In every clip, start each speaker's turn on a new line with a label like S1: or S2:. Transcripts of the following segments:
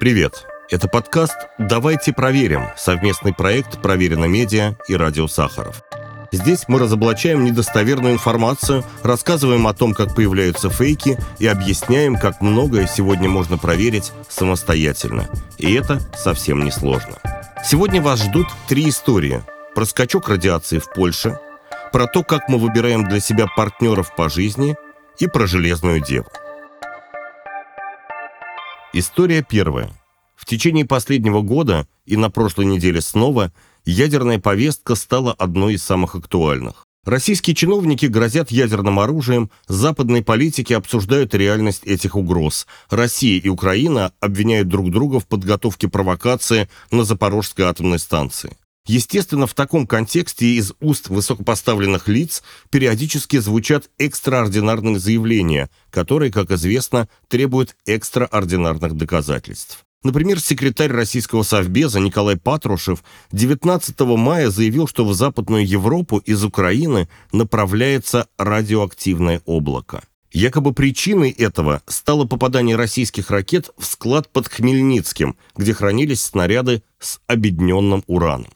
S1: Привет! Это подкаст «Давайте проверим» – совместный проект «Проверено медиа» и «Радио Сахаров». Здесь мы разоблачаем недостоверную информацию, рассказываем о том, как появляются фейки и объясняем, как многое сегодня можно проверить самостоятельно. И это совсем не сложно. Сегодня вас ждут три истории. Про скачок радиации в Польше, про то, как мы выбираем для себя партнеров по жизни и про железную деву. История первая. В течение последнего года и на прошлой неделе снова ядерная повестка стала одной из самых актуальных. Российские чиновники грозят ядерным оружием, западные политики обсуждают реальность этих угроз. Россия и Украина обвиняют друг друга в подготовке провокации на Запорожской атомной станции. Естественно, в таком контексте из уст высокопоставленных лиц периодически звучат экстраординарные заявления, которые, как известно, требуют экстраординарных доказательств. Например, секретарь российского совбеза Николай Патрушев 19 мая заявил, что в Западную Европу из Украины направляется радиоактивное облако. Якобы причиной этого стало попадание российских ракет в склад под Хмельницким, где хранились снаряды с обедненным ураном.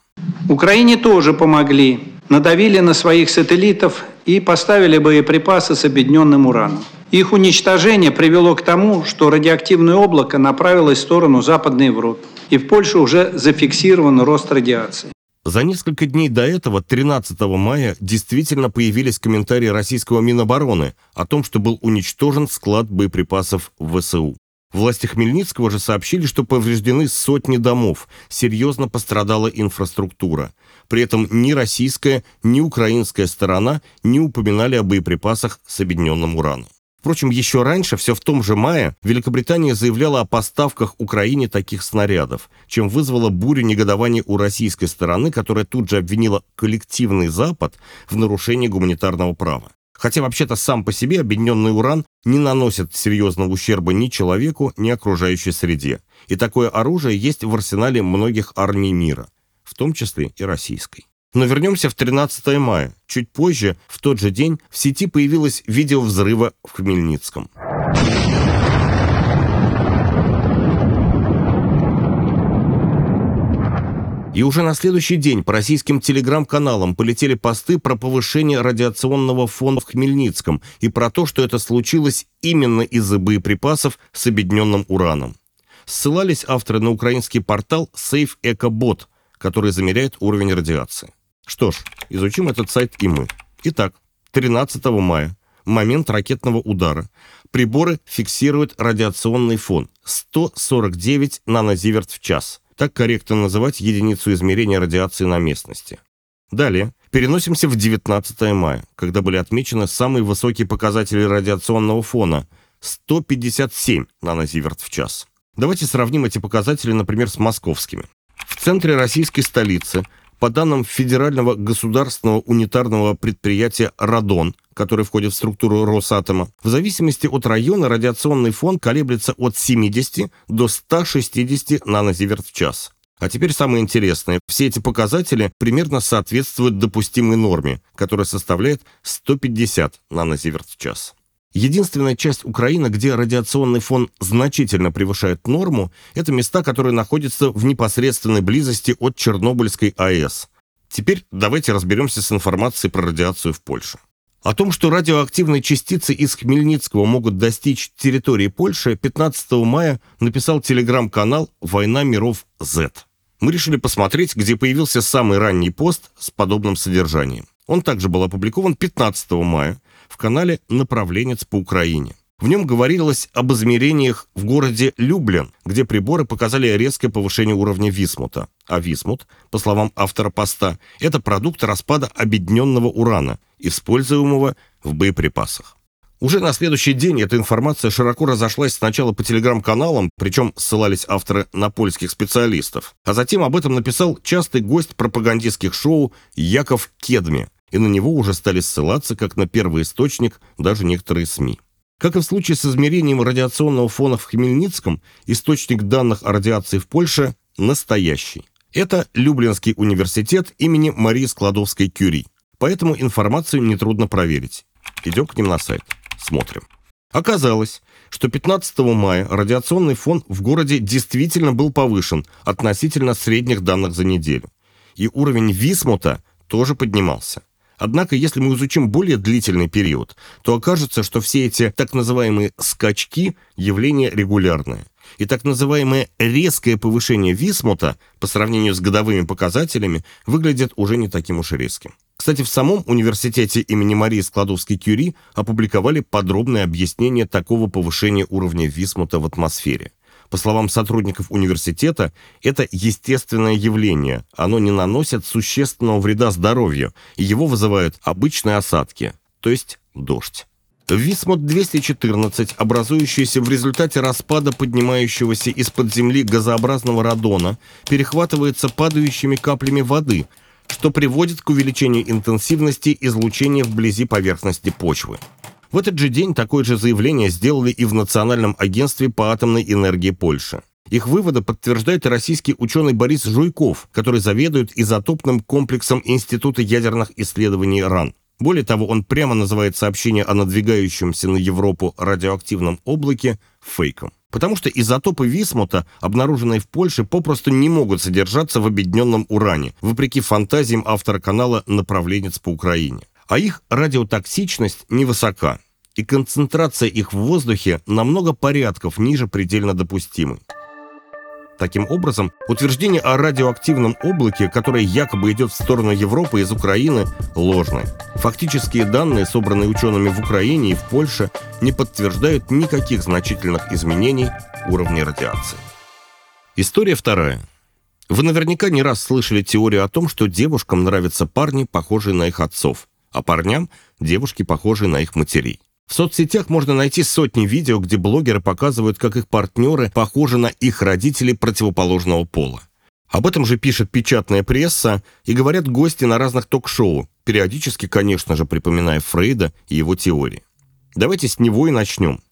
S2: Украине тоже помогли, надавили на своих сателлитов и поставили боеприпасы с объединенным ураном. Их уничтожение привело к тому, что радиоактивное облако направилось в сторону Западной Европы. И в Польше уже зафиксирован рост радиации.
S1: За несколько дней до этого, 13 мая, действительно появились комментарии российского Минобороны о том, что был уничтожен склад боеприпасов в ВСУ. Власти Хмельницкого же сообщили, что повреждены сотни домов, серьезно пострадала инфраструктура. При этом ни российская, ни украинская сторона не упоминали о боеприпасах с объединенным ураном. Впрочем, еще раньше, все в том же мае, Великобритания заявляла о поставках Украине таких снарядов, чем вызвала бурю негодования у российской стороны, которая тут же обвинила коллективный Запад в нарушении гуманитарного права. Хотя вообще-то сам по себе объединенный уран не наносит серьезного ущерба ни человеку, ни окружающей среде. И такое оружие есть в арсенале многих армий мира, в том числе и российской. Но вернемся в 13 мая. Чуть позже, в тот же день, в сети появилось видео взрыва в Хмельницком. И уже на следующий день по российским телеграм-каналам полетели посты про повышение радиационного фона в Хмельницком и про то, что это случилось именно из-за боеприпасов с объединенным ураном. Ссылались авторы на украинский портал Safe EcoBot, который замеряет уровень радиации. Что ж, изучим этот сайт и мы. Итак, 13 мая, момент ракетного удара. Приборы фиксируют радиационный фон 149 нанозиверт в час – так корректно называть единицу измерения радиации на местности. Далее переносимся в 19 мая, когда были отмечены самые высокие показатели радиационного фона – 157 нанозиверт в час. Давайте сравним эти показатели, например, с московскими. В центре российской столицы по данным Федерального государственного унитарного предприятия «Радон», который входит в структуру Росатома, в зависимости от района радиационный фон колеблется от 70 до 160 нанозиверт в час. А теперь самое интересное. Все эти показатели примерно соответствуют допустимой норме, которая составляет 150 нанозиверт в час. Единственная часть Украины, где радиационный фон значительно превышает норму, это места, которые находятся в непосредственной близости от Чернобыльской АЭС. Теперь давайте разберемся с информацией про радиацию в Польше. О том, что радиоактивные частицы из Хмельницкого могут достичь территории Польши, 15 мая написал телеграм-канал «Война миров Z». Мы решили посмотреть, где появился самый ранний пост с подобным содержанием. Он также был опубликован 15 мая в канале «Направленец по Украине». В нем говорилось об измерениях в городе Люблин, где приборы показали резкое повышение уровня висмута. А висмут, по словам автора поста, это продукт распада объединенного урана, используемого в боеприпасах. Уже на следующий день эта информация широко разошлась сначала по телеграм-каналам, причем ссылались авторы на польских специалистов, а затем об этом написал частый гость пропагандистских шоу Яков Кедми, и на него уже стали ссылаться как на первый источник даже некоторые СМИ. Как и в случае с измерением радиационного фона в Хмельницком, источник данных о радиации в Польше настоящий. Это Люблинский университет имени Марии Складовской-Кюри. Поэтому информацию нетрудно проверить. Идем к ним на сайт. Смотрим. Оказалось, что 15 мая радиационный фон в городе действительно был повышен относительно средних данных за неделю. И уровень висмута тоже поднимался. Однако, если мы изучим более длительный период, то окажется, что все эти так называемые «скачки» – явление регулярное. И так называемое резкое повышение висмута по сравнению с годовыми показателями выглядит уже не таким уж резким. Кстати, в самом университете имени Марии Складовской-Кюри опубликовали подробное объяснение такого повышения уровня висмута в атмосфере. По словам сотрудников университета, это естественное явление. Оно не наносит существенного вреда здоровью, и его вызывают обычные осадки, то есть дождь. Висмут-214, образующийся в результате распада поднимающегося из-под земли газообразного радона, перехватывается падающими каплями воды, что приводит к увеличению интенсивности излучения вблизи поверхности почвы. В этот же день такое же заявление сделали и в Национальном агентстве по атомной энергии Польши. Их выводы подтверждает российский ученый Борис Жуйков, который заведует изотопным комплексом Института ядерных исследований РАН. Более того, он прямо называет сообщение о надвигающемся на Европу радиоактивном облаке фейком. Потому что изотопы висмута, обнаруженные в Польше, попросту не могут содержаться в объединенном уране, вопреки фантазиям автора канала «Направленец по Украине» а их радиотоксичность невысока, и концентрация их в воздухе намного порядков ниже предельно допустимой. Таким образом, утверждение о радиоактивном облаке, которое якобы идет в сторону Европы из Украины, ложное. Фактические данные, собранные учеными в Украине и в Польше, не подтверждают никаких значительных изменений уровня радиации. История вторая. Вы наверняка не раз слышали теорию о том, что девушкам нравятся парни, похожие на их отцов а парням – девушки, похожие на их матерей. В соцсетях можно найти сотни видео, где блогеры показывают, как их партнеры похожи на их родителей противоположного пола. Об этом же пишет печатная пресса и говорят гости на разных ток-шоу, периодически, конечно же, припоминая Фрейда и его теории. Давайте с него и начнем.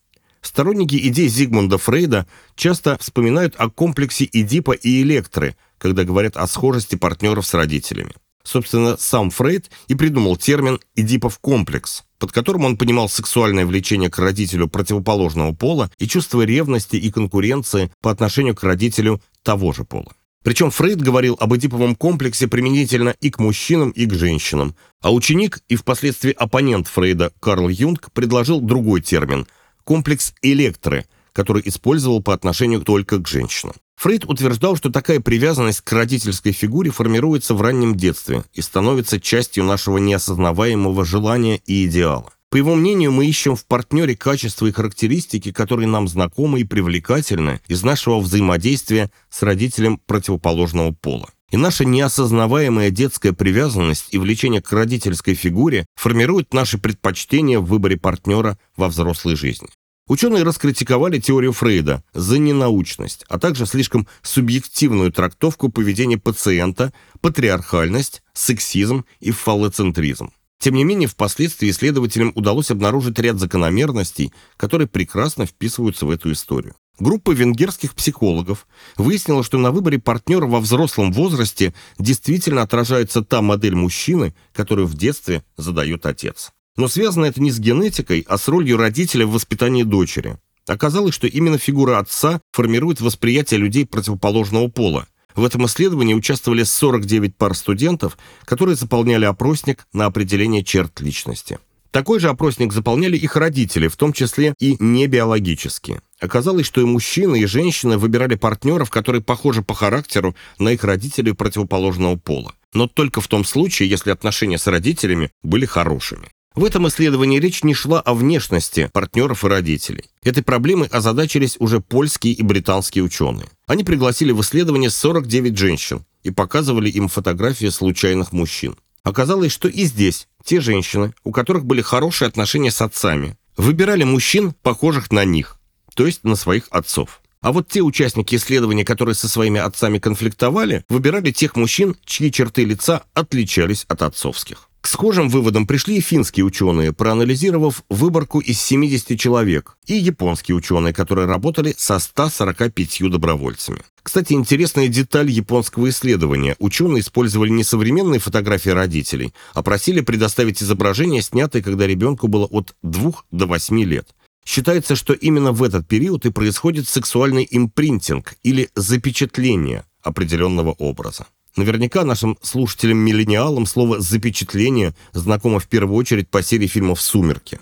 S1: Сторонники идей Зигмунда Фрейда часто вспоминают о комплексе Эдипа и Электры, когда говорят о схожести партнеров с родителями. Собственно, сам Фрейд и придумал термин «эдипов комплекс», под которым он понимал сексуальное влечение к родителю противоположного пола и чувство ревности и конкуренции по отношению к родителю того же пола. Причем Фрейд говорил об эдиповом комплексе применительно и к мужчинам, и к женщинам, а ученик и впоследствии оппонент Фрейда Карл Юнг предложил другой термин – комплекс электры, который использовал по отношению только к женщинам. Фрейд утверждал, что такая привязанность к родительской фигуре формируется в раннем детстве и становится частью нашего неосознаваемого желания и идеала. По его мнению, мы ищем в партнере качества и характеристики, которые нам знакомы и привлекательны из нашего взаимодействия с родителем противоположного пола. И наша неосознаваемая детская привязанность и влечение к родительской фигуре формируют наши предпочтения в выборе партнера во взрослой жизни. Ученые раскритиковали теорию Фрейда за ненаучность, а также слишком субъективную трактовку поведения пациента, патриархальность, сексизм и фаллоцентризм. Тем не менее, впоследствии исследователям удалось обнаружить ряд закономерностей, которые прекрасно вписываются в эту историю. Группа венгерских психологов выяснила, что на выборе партнера во взрослом возрасте действительно отражается та модель мужчины, которую в детстве задает отец. Но связано это не с генетикой, а с ролью родителя в воспитании дочери. Оказалось, что именно фигура отца формирует восприятие людей противоположного пола. В этом исследовании участвовали 49 пар студентов, которые заполняли опросник на определение черт личности. Такой же опросник заполняли их родители, в том числе и небиологические. Оказалось, что и мужчины, и женщины выбирали партнеров, которые похожи по характеру на их родителей противоположного пола. Но только в том случае, если отношения с родителями были хорошими. В этом исследовании речь не шла о внешности партнеров и родителей. Этой проблемой озадачились уже польские и британские ученые. Они пригласили в исследование 49 женщин и показывали им фотографии случайных мужчин. Оказалось, что и здесь те женщины, у которых были хорошие отношения с отцами, выбирали мужчин, похожих на них, то есть на своих отцов. А вот те участники исследования, которые со своими отцами конфликтовали, выбирали тех мужчин, чьи черты лица отличались от отцовских. К схожим выводам пришли и финские ученые, проанализировав выборку из 70 человек, и японские ученые, которые работали со 145 добровольцами. Кстати, интересная деталь японского исследования. Ученые использовали не современные фотографии родителей, а просили предоставить изображения, снятые, когда ребенку было от 2 до 8 лет. Считается, что именно в этот период и происходит сексуальный импринтинг или запечатление определенного образа. Наверняка нашим слушателям-миллениалам слово «запечатление» знакомо в первую очередь по серии фильмов «Сумерки».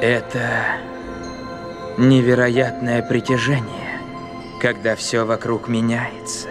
S3: Это невероятное притяжение, когда все вокруг меняется.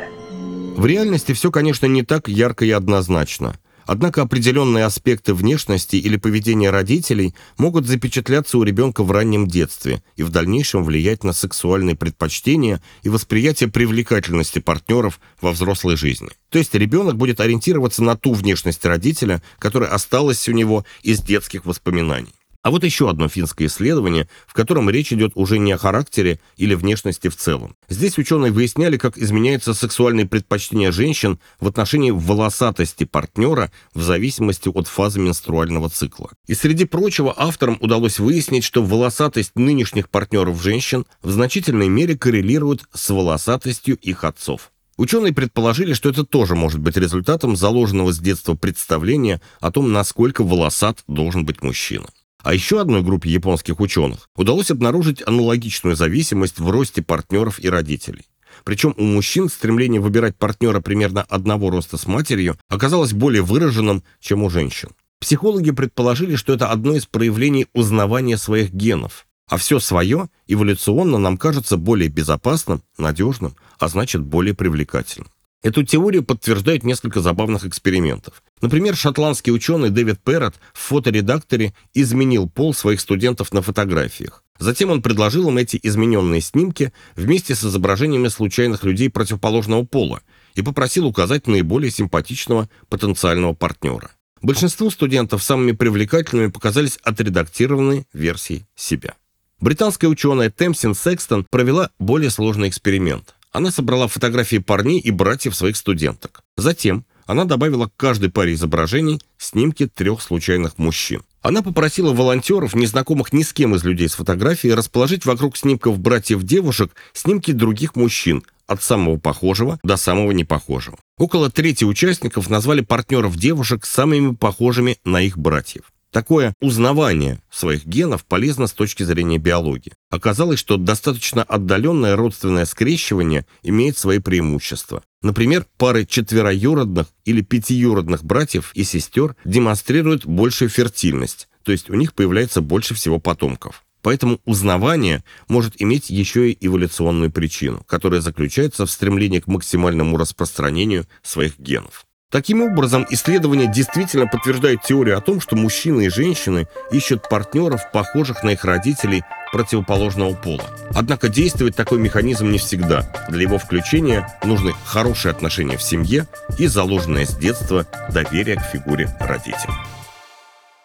S1: В реальности все, конечно, не так ярко и однозначно – Однако определенные аспекты внешности или поведения родителей могут запечатляться у ребенка в раннем детстве и в дальнейшем влиять на сексуальные предпочтения и восприятие привлекательности партнеров во взрослой жизни. То есть ребенок будет ориентироваться на ту внешность родителя, которая осталась у него из детских воспоминаний. А вот еще одно финское исследование, в котором речь идет уже не о характере или внешности в целом. Здесь ученые выясняли, как изменяются сексуальные предпочтения женщин в отношении волосатости партнера в зависимости от фазы менструального цикла. И среди прочего авторам удалось выяснить, что волосатость нынешних партнеров женщин в значительной мере коррелирует с волосатостью их отцов. Ученые предположили, что это тоже может быть результатом заложенного с детства представления о том, насколько волосат должен быть мужчина. А еще одной группе японских ученых удалось обнаружить аналогичную зависимость в росте партнеров и родителей. Причем у мужчин стремление выбирать партнера примерно одного роста с матерью оказалось более выраженным, чем у женщин. Психологи предположили, что это одно из проявлений узнавания своих генов, а все свое эволюционно нам кажется более безопасным, надежным, а значит более привлекательным. Эту теорию подтверждают несколько забавных экспериментов. Например, шотландский ученый Дэвид Перрот в фоторедакторе изменил пол своих студентов на фотографиях. Затем он предложил им эти измененные снимки вместе с изображениями случайных людей противоположного пола и попросил указать наиболее симпатичного потенциального партнера. Большинству студентов самыми привлекательными показались отредактированные версии себя. Британская ученая Темсин Секстон провела более сложный эксперимент. Она собрала фотографии парней и братьев своих студенток. Затем она добавила к каждой паре изображений снимки трех случайных мужчин. Она попросила волонтеров, незнакомых ни с кем из людей с фотографией, расположить вокруг снимков братьев-девушек снимки других мужчин, от самого похожего до самого непохожего. Около трети участников назвали партнеров девушек самыми похожими на их братьев. Такое узнавание своих генов полезно с точки зрения биологии. Оказалось, что достаточно отдаленное родственное скрещивание имеет свои преимущества. Например, пары четвероюродных или пятиюродных братьев и сестер демонстрируют большую фертильность, то есть у них появляется больше всего потомков. Поэтому узнавание может иметь еще и эволюционную причину, которая заключается в стремлении к максимальному распространению своих генов. Таким образом, исследования действительно подтверждают теорию о том, что мужчины и женщины ищут партнеров, похожих на их родителей противоположного пола. Однако действует такой механизм не всегда. Для его включения нужны хорошие отношения в семье и заложенное с детства доверие к фигуре родителя.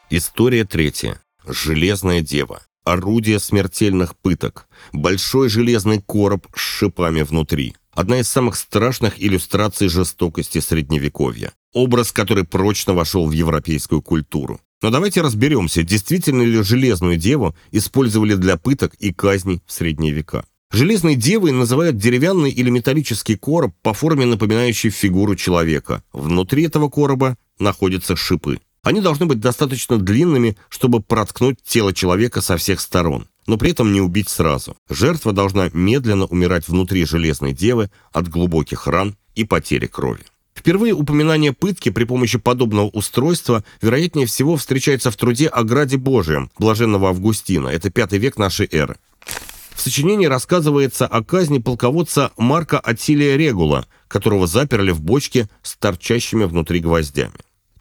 S1: История третья. Железная дева. Орудие смертельных пыток. Большой железный короб с шипами внутри – одна из самых страшных иллюстраций жестокости Средневековья. Образ, который прочно вошел в европейскую культуру. Но давайте разберемся, действительно ли Железную Деву использовали для пыток и казней в Средние века. Железной девой называют деревянный или металлический короб по форме напоминающий фигуру человека. Внутри этого короба находятся шипы. Они должны быть достаточно длинными, чтобы проткнуть тело человека со всех сторон но при этом не убить сразу. Жертва должна медленно умирать внутри железной девы от глубоких ран и потери крови. Впервые упоминание пытки при помощи подобного устройства, вероятнее всего, встречается в труде о Граде Божием блаженного Августина, это пятый век нашей эры. В сочинении рассказывается о казни полководца Марка Атилия Регула, которого заперли в бочке с торчащими внутри гвоздями.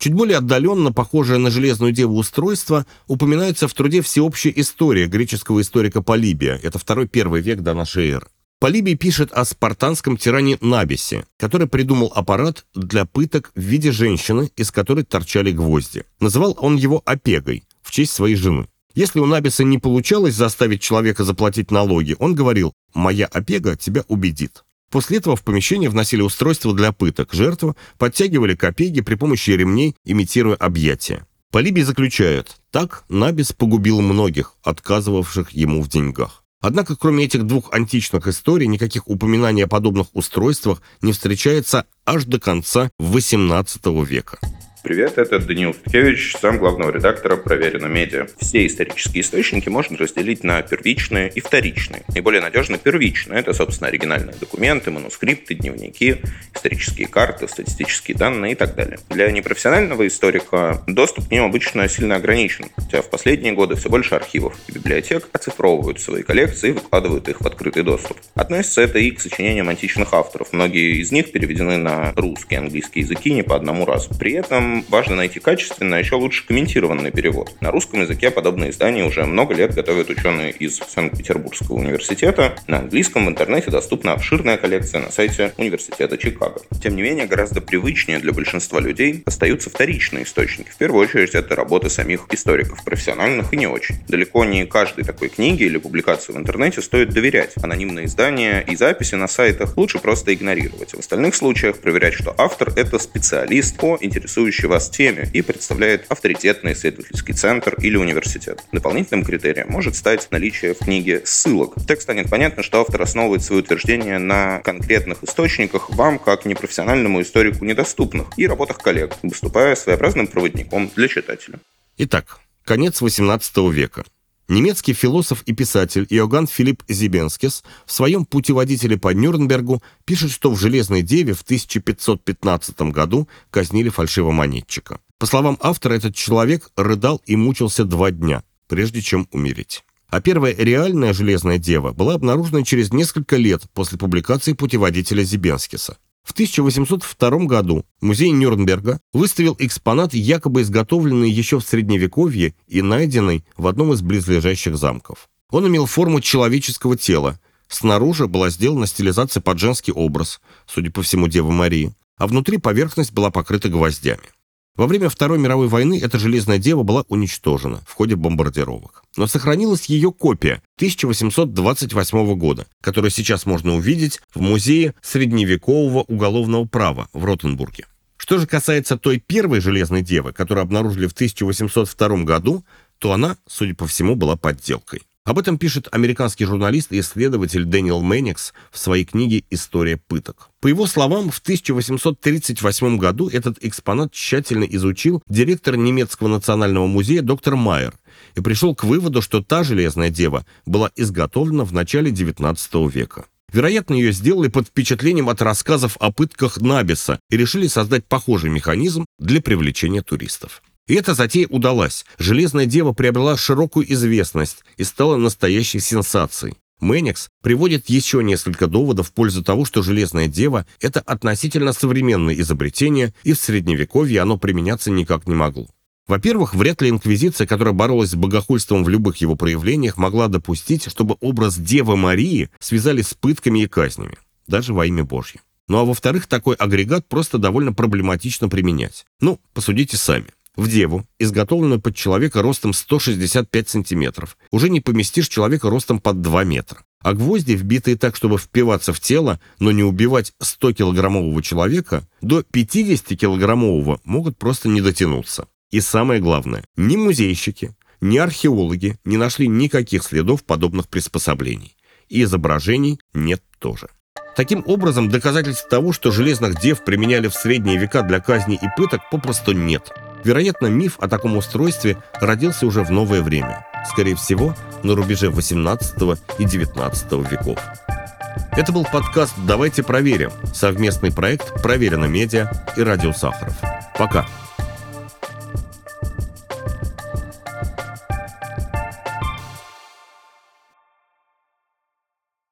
S1: Чуть более отдаленно похожее на железную деву устройство упоминается в труде «Всеобщая история» греческого историка Полибия. Это второй-первый век до нашей эры. Полибий пишет о спартанском тиране Набисе, который придумал аппарат для пыток в виде женщины, из которой торчали гвозди. Называл он его «опегой» в честь своей жены. Если у Набиса не получалось заставить человека заплатить налоги, он говорил «моя опега тебя убедит». После этого в помещение вносили устройство для пыток. Жертву подтягивали копейки при помощи ремней, имитируя объятия. Полибий заключает, так Набис погубил многих, отказывавших ему в деньгах. Однако, кроме этих двух античных историй, никаких упоминаний о подобных устройствах не встречается аж до конца XVIII века.
S4: Привет, это Даниил Федкевич, сам главного редактора «Проверено медиа». Все исторические источники можно разделить на первичные и вторичные. Наиболее надежно первичные. Это, собственно, оригинальные документы, манускрипты, дневники, исторические карты, статистические данные и так далее. Для непрофессионального историка доступ к ним обычно сильно ограничен, хотя в последние годы все больше архивов и библиотек оцифровывают свои коллекции и выкладывают их в открытый доступ. Относится это и к сочинениям античных авторов. Многие из них переведены на русский и английский языки не по одному разу. При этом важно найти качественный, а еще лучше комментированный перевод. На русском языке подобные издания уже много лет готовят ученые из Санкт-Петербургского университета. На английском в интернете доступна обширная коллекция на сайте Университета Чикаго. Тем не менее, гораздо привычнее для большинства людей остаются вторичные источники. В первую очередь, это работы самих историков, профессиональных и не очень. Далеко не каждой такой книге или публикации в интернете стоит доверять. Анонимные издания и записи на сайтах лучше просто игнорировать. В остальных случаях проверять, что автор — это специалист по интересующей вас теме и представляет авторитетный исследовательский центр или университет. Дополнительным критерием может стать наличие в книге ссылок. Так станет понятно, что автор основывает свои утверждения на конкретных источниках, вам, как непрофессиональному историку, недоступных, и работах коллег, выступая своеобразным проводником для читателя.
S1: Итак, конец XVIII века. Немецкий философ и писатель Иоганн Филипп Зибенскис в своем «Путеводителе по Нюрнбергу» пишет, что в «Железной деве» в 1515 году казнили фальшивомонетчика. По словам автора, этот человек рыдал и мучился два дня, прежде чем умереть. А первая реальная «Железная дева» была обнаружена через несколько лет после публикации путеводителя Зибенскиса. В 1802 году музей Нюрнберга выставил экспонат, якобы изготовленный еще в Средневековье и найденный в одном из близлежащих замков. Он имел форму человеческого тела. Снаружи была сделана стилизация под женский образ, судя по всему, Девы Марии, а внутри поверхность была покрыта гвоздями. Во время Второй мировой войны эта железная дева была уничтожена в ходе бомбардировок. Но сохранилась ее копия 1828 года, которую сейчас можно увидеть в Музее средневекового уголовного права в Ротенбурге. Что же касается той первой железной девы, которую обнаружили в 1802 году, то она, судя по всему, была подделкой. Об этом пишет американский журналист и исследователь Дэниел Мэнникс в своей книге «История пыток». По его словам, в 1838 году этот экспонат тщательно изучил директор немецкого национального музея доктор Майер и пришел к выводу, что та железная дева была изготовлена в начале XIX века. Вероятно, ее сделали под впечатлением от рассказов о пытках Набиса и решили создать похожий механизм для привлечения туристов. И эта затея удалась. Железная дева приобрела широкую известность и стала настоящей сенсацией. Мэникс приводит еще несколько доводов в пользу того, что Железная Дева – это относительно современное изобретение, и в Средневековье оно применяться никак не могло. Во-первых, вряд ли инквизиция, которая боролась с богохульством в любых его проявлениях, могла допустить, чтобы образ Девы Марии связали с пытками и казнями, даже во имя Божье. Ну а во-вторых, такой агрегат просто довольно проблематично применять. Ну, посудите сами. В деву, изготовленную под человека ростом 165 сантиметров, уже не поместишь человека ростом под 2 метра. А гвозди, вбитые так, чтобы впиваться в тело, но не убивать 100-килограммового человека, до 50-килограммового могут просто не дотянуться. И самое главное, ни музейщики, ни археологи не нашли никаких следов подобных приспособлений. И изображений нет тоже. Таким образом, доказательств того, что железных дев применяли в средние века для казни и пыток, попросту нет – Вероятно, миф о таком устройстве родился уже в новое время, скорее всего, на рубеже 18 и 19 веков. Это был подкаст «Давайте проверим» совместный проект «Проверено медиа» и «Радио Сахаров». Пока!